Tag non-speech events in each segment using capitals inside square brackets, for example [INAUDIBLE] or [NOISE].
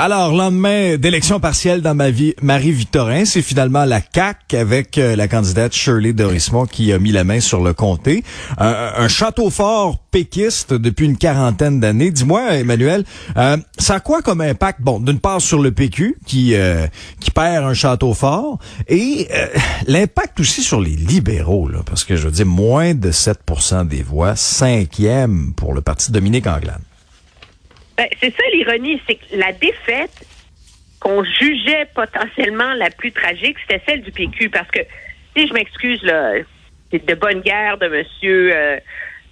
Alors, lendemain d'élection partielle dans ma vie, Marie-Victorin, c'est finalement la CAC avec euh, la candidate Shirley Dorismont qui a mis la main sur le comté. Un château fort péquiste depuis une quarantaine d'années. Dis-moi, Emmanuel, euh, ça a quoi comme impact? Bon, d'une part sur le PQ qui euh, qui perd un château fort et l'impact aussi sur les libéraux, parce que je veux dire, moins de 7% des voix, cinquième pour le parti de Dominique Anglade. Ben, c'est ça l'ironie, c'est que la défaite qu'on jugeait potentiellement la plus tragique, c'était celle du PQ. Parce que, si je m'excuse, là, c'est de bonne guerre de monsieur euh,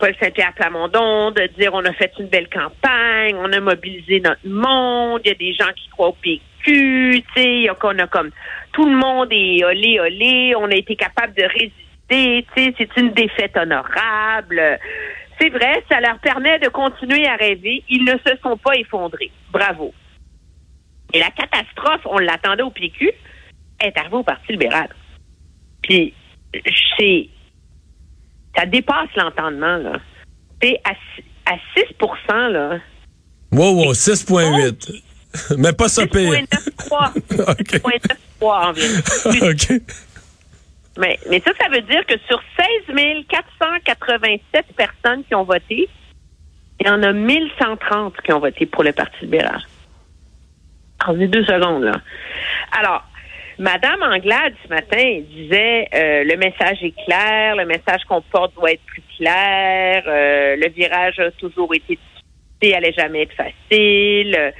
Paul Saint-Pierre Plamondon de dire on a fait une belle campagne, on a mobilisé notre monde, il y a des gens qui croient au PQ, tu sais, on a comme tout le monde est olé olé, on a été capable de résister, c'est une défaite honorable. C'est vrai, ça leur permet de continuer à rêver. Ils ne se sont pas effondrés. Bravo. Et la catastrophe, on l'attendait au PQ, est arrivée au Parti libéral. Puis, c'est, ça dépasse l'entendement, là. C'est à, à 6 là. Wow, wow, 6,8. Mais pas ça pire. 6,93. 6,93 [LAUGHS] environ. [LAUGHS] OK. Mais, mais ça, ça veut dire que sur 16 487 personnes qui ont voté, il y en a 1130 qui ont voté pour le Parti libéral. En deux secondes, là. Alors, Madame Anglade, ce matin, disait euh, le message est clair, le message qu'on porte doit être plus clair, euh, le virage a toujours été difficile, allait jamais être facile,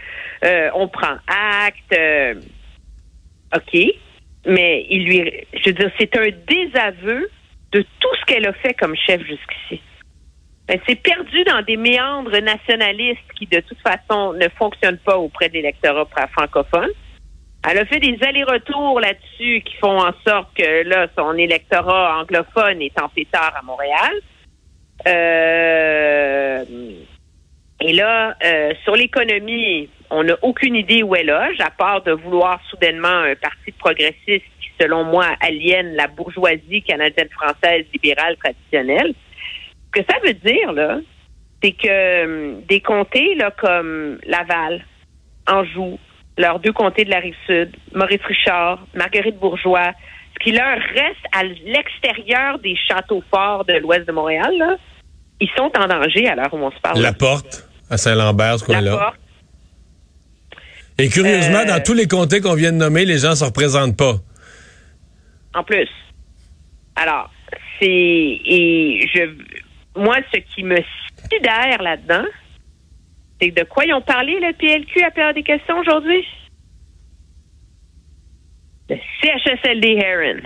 euh, on prend acte. OK mais il lui, je veux dire, c'est un désaveu de tout ce qu'elle a fait comme chef jusqu'ici. Elle s'est perdue dans des méandres nationalistes qui, de toute façon, ne fonctionnent pas auprès de l'électorat francophone. Elle a fait des allers-retours là-dessus qui font en sorte que là, son électorat anglophone est en pétard à Montréal. Euh, et là, euh, sur l'économie, on n'a aucune idée où elle loge, à part de vouloir soudainement un parti progressiste qui, selon moi, aliène la bourgeoisie canadienne-française libérale traditionnelle. Ce que ça veut dire, là, c'est que hum, des comtés là, comme Laval, Anjou, leurs deux comtés de la Rive-Sud, Maurice Richard, Marguerite Bourgeois, ce qui leur reste à l'extérieur des châteaux forts de l'ouest de Montréal, là, ils sont en danger à l'heure où on se parle. La porte à Saint-Lambert, ce coin-là. Et curieusement, dans euh, tous les comtés qu'on vient de nommer, les gens ne se représentent pas. En plus. Alors, c'est et je moi ce qui me sidère là-dedans, c'est de quoi ils ont parlé le PLQ à période des questions aujourd'hui? Le CHSLD Heron.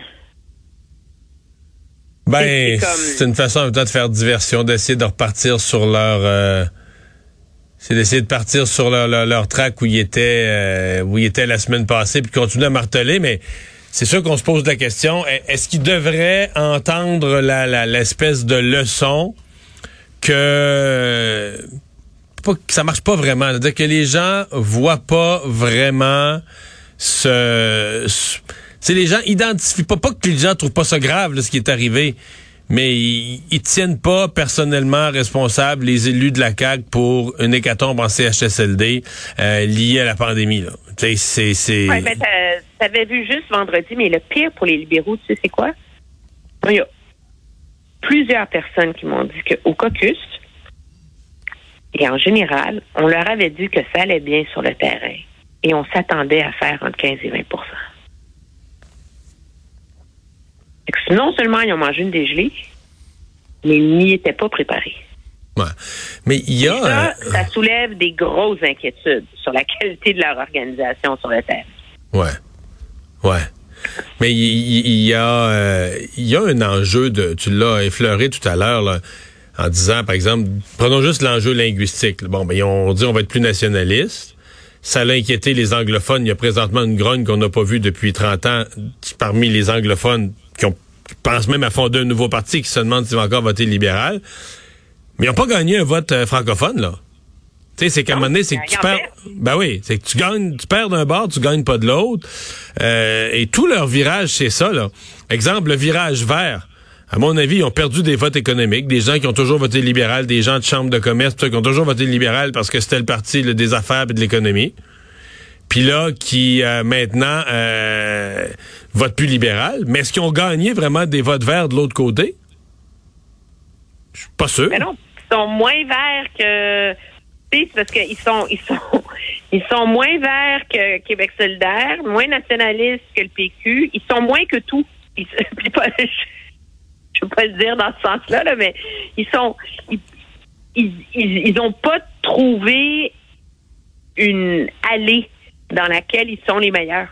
Ben, c'est une façon en de faire diversion, d'essayer de repartir sur leur euh, c'est d'essayer de partir sur leur, leur, track où ils étaient euh, où ils étaient la semaine passée puis continuer à marteler, mais c'est sûr qu'on se pose la question est-ce qu'ils devraient entendre la l'espèce de leçon que pas, que ça marche pas vraiment, c'est-à-dire que les gens voient pas vraiment ce, c'est les gens identifient pas pas que les gens trouvent pas ça grave ce qui est arrivé mais ils, tiennent pas personnellement responsables les élus de la CAQ pour une hécatombe en CHSLD euh, liée à la pandémie. Là. C'est, c'est... Ouais, ben, t'avais vu juste vendredi, mais le pire pour les libéraux, tu sais c'est quoi? Il y a plusieurs personnes qui m'ont dit qu'au caucus, et en général, on leur avait dit que ça allait bien sur le terrain et on s'attendait à faire entre 15 et 20 non seulement ils ont mangé une dégelée, mais ils n'y étaient pas préparés. Ouais. Mais il y a. Ça, ça, soulève des grosses inquiétudes sur la qualité de leur organisation sur le terrain. Ouais. Ouais. Mais il y, a, euh, il y a un enjeu de. Tu l'as effleuré tout à l'heure, en disant, par exemple, prenons juste l'enjeu linguistique. Bon, ben, on dit on va être plus nationaliste. Ça a inquiété les anglophones. Il y a présentement une grogne qu'on n'a pas vue depuis 30 ans parmi les anglophones qui ont pense même à fonder un nouveau parti qui se demande s'il va encore voter libéral. Mais ils n'ont pas gagné un vote euh, francophone, là. Tu sais, c'est qu'à un moment donné, c'est que tu perds. perd. Ben oui, c'est que tu gagnes, tu perds d'un bord, tu gagnes pas de l'autre. Euh, et tout leur virage, c'est ça, là. Exemple, le virage vert. À mon avis, ils ont perdu des votes économiques, des gens qui ont toujours voté libéral, des gens de chambre de commerce, qui ont toujours voté libéral parce que c'était le parti là, des affaires et de l'économie. Puis là, qui euh, maintenant euh, votent plus libéral. Mais est-ce qu'ils ont gagné vraiment des votes verts de l'autre côté? Je suis pas sûr. Mais non, ils sont moins verts que. C'est parce qu'ils sont, ils sont, [LAUGHS] ils sont moins verts que Québec solidaire, moins nationalistes que le PQ. Ils sont moins que tout. [LAUGHS] Pas, je, je veux pas le dire dans ce sens-là, là, mais ils sont, ils, ils, ils, ils ont pas trouvé une allée dans laquelle ils sont les meilleurs.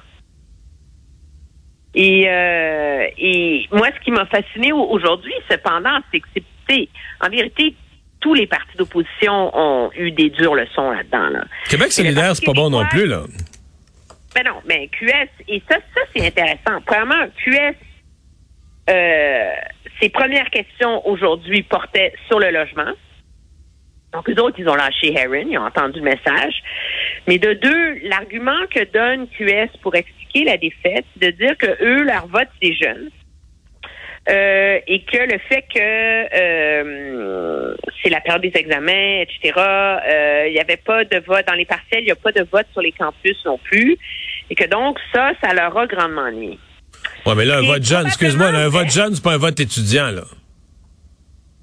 Et, euh, et moi, ce qui m'a fasciné au- aujourd'hui, cependant, c'est que c'est, en vérité, tous les partis d'opposition ont eu des dures leçons là-dedans. Là. Québec solidaire, c'est pas bon non plus, là. Ben non, mais QS, et ça, ça c'est intéressant. Premièrement, QS, euh, ses premières questions aujourd'hui portaient sur le logement. Donc, eux autres, ils ont lâché Heron, ils ont entendu le message. Mais de deux, l'argument que donne QS pour expliquer la défaite, c'est de dire que eux, leur vote, c'est jeune. Euh, et que le fait que euh, c'est la période des examens, etc., euh, il n'y avait pas de vote dans les partiels, il n'y a pas de vote sur les campus non plus, et que donc ça, ça leur a grandement nuit. Ouais, mais là, un Et vote jeune, excuse-moi, un vote jeune, c'est pas un vote étudiant, là.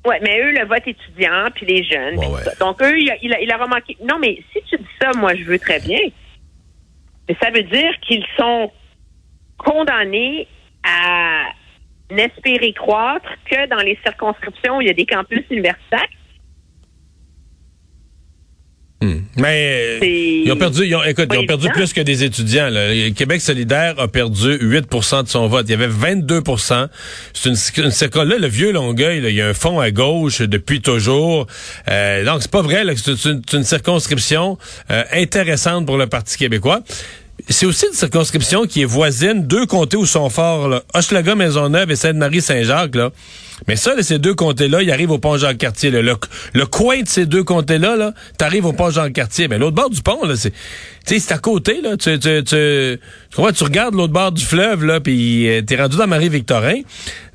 Ouais, mais eux, le vote étudiant, puis les jeunes. Ouais, ouais. Donc, eux, il, a- il, a- il leur a manqué. Non, mais si tu dis ça, moi, je veux très bien. Mais ça veut dire qu'ils sont condamnés à n'espérer croître que dans les circonscriptions où il y a des campus universitaires. Mais ils ont perdu, ils ont, écoute, ils ont perdu plus que des étudiants. Là. Le Québec solidaire a perdu 8% de son vote. Il y avait 22% C'est une, une là, le vieux Longueuil, là, il y a un fond à gauche depuis toujours. Euh, donc, c'est pas vrai, là, que c'est une, une circonscription euh, intéressante pour le Parti québécois. C'est aussi une circonscription qui est voisine, deux comtés où sont forts, là, Hochelaga, Maisonneuve et Sainte-Marie-Saint-Jacques. Là. Mais ça, là, ces deux comtés-là, ils arrivent au pont Jean-Cartier. là. Le, le coin de ces deux comtés-là, là, t'arrives au pont Jean-Cartier. Mais l'autre bord du pont, là, c'est, c'est à côté, là. Tu, tu, tu, tu, tu regardes l'autre bord du fleuve, là, puis euh, t'es rendu dans Marie-Victorin.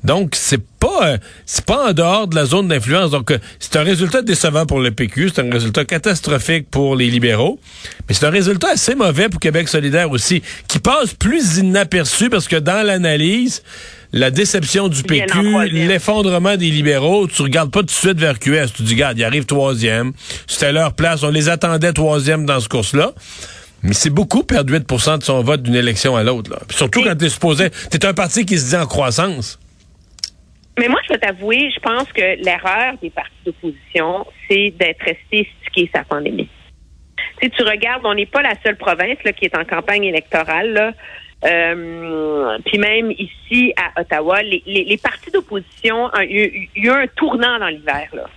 Donc, c'est pas, euh, c'est pas en dehors de la zone d'influence. Donc, euh, c'est un résultat décevant pour le PQ. C'est un résultat catastrophique pour les libéraux. Mais c'est un résultat assez mauvais pour Québec solidaire aussi, qui passe plus inaperçu parce que dans l'analyse, la déception du PQ, l'effondrement des libéraux, tu regardes pas tout de suite vers QS. Tu dis, regarde, ils arrivent troisième. C'était leur place. On les attendait troisième dans ce course-là. Mais c'est beaucoup perdre 8% de son vote d'une élection à l'autre. Surtout quand t'es supposé... T'es un parti qui se dit en croissance. Mais moi, je vais t'avouer, je pense que l'erreur des partis d'opposition, c'est d'être resté stické sa pandémie. Sais, tu regardes, on n'est pas la seule province là, qui est en campagne électorale. Là. Euh, puis même ici à Ottawa, les, les, les partis d'opposition, a eu- eu un tournant dans l'hiver, là,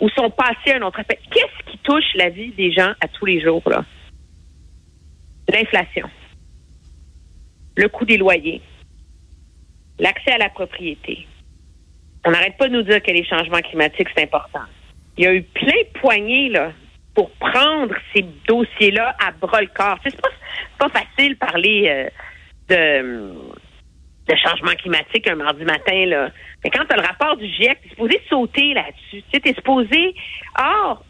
où sont passés à un autre appel. Qu'est-ce qui touche la vie des gens à tous les jours, là? L'inflation, le coût des loyers, l'accès à la propriété. On n'arrête pas de nous dire que les changements climatiques, c'est important. Il y a eu plein de poignées, là, pour prendre ces dossiers-là à bras le corps. Tu sais, c'est pas, pas facile parler euh, de, de changement climatique un mardi matin, là. Mais quand tu as le rapport du GIEC, tu es supposé sauter là-dessus. Tu sais, t'es supposé. Or,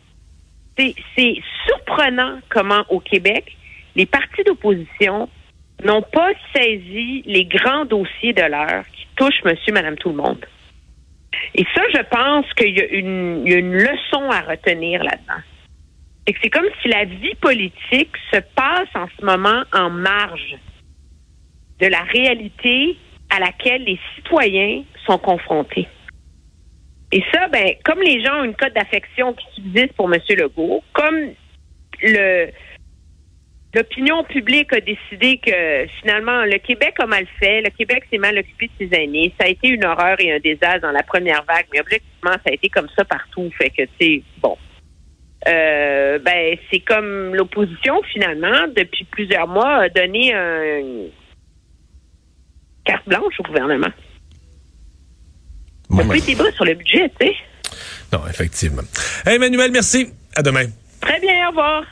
c'est surprenant comment au Québec, les partis d'opposition n'ont pas saisi les grands dossiers de l'heure qui touchent monsieur, madame, tout le monde. Et ça, je pense qu'il y, a une- y a une leçon à retenir là-dedans. C'est comme si la vie politique se passe en ce moment en marge de la réalité à laquelle les citoyens sont confrontés. Et ça, ben, comme les gens ont une cote d'affection qui subsiste pour M. Legault, comme le l'opinion publique a décidé que finalement le Québec a mal fait, le Québec s'est mal occupé de ses aînés, ça a été une horreur et un désastre dans la première vague, mais objectivement ça a été comme ça partout, fait que tu sais bon. Euh, ben c'est comme l'opposition finalement depuis plusieurs mois a donné un carte blanche au gouvernement. Bon, Il n'y a plus de débat sur le budget, tu sais. Non, effectivement. Hey, Emmanuel, merci. À demain. Très bien, au revoir.